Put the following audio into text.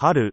春。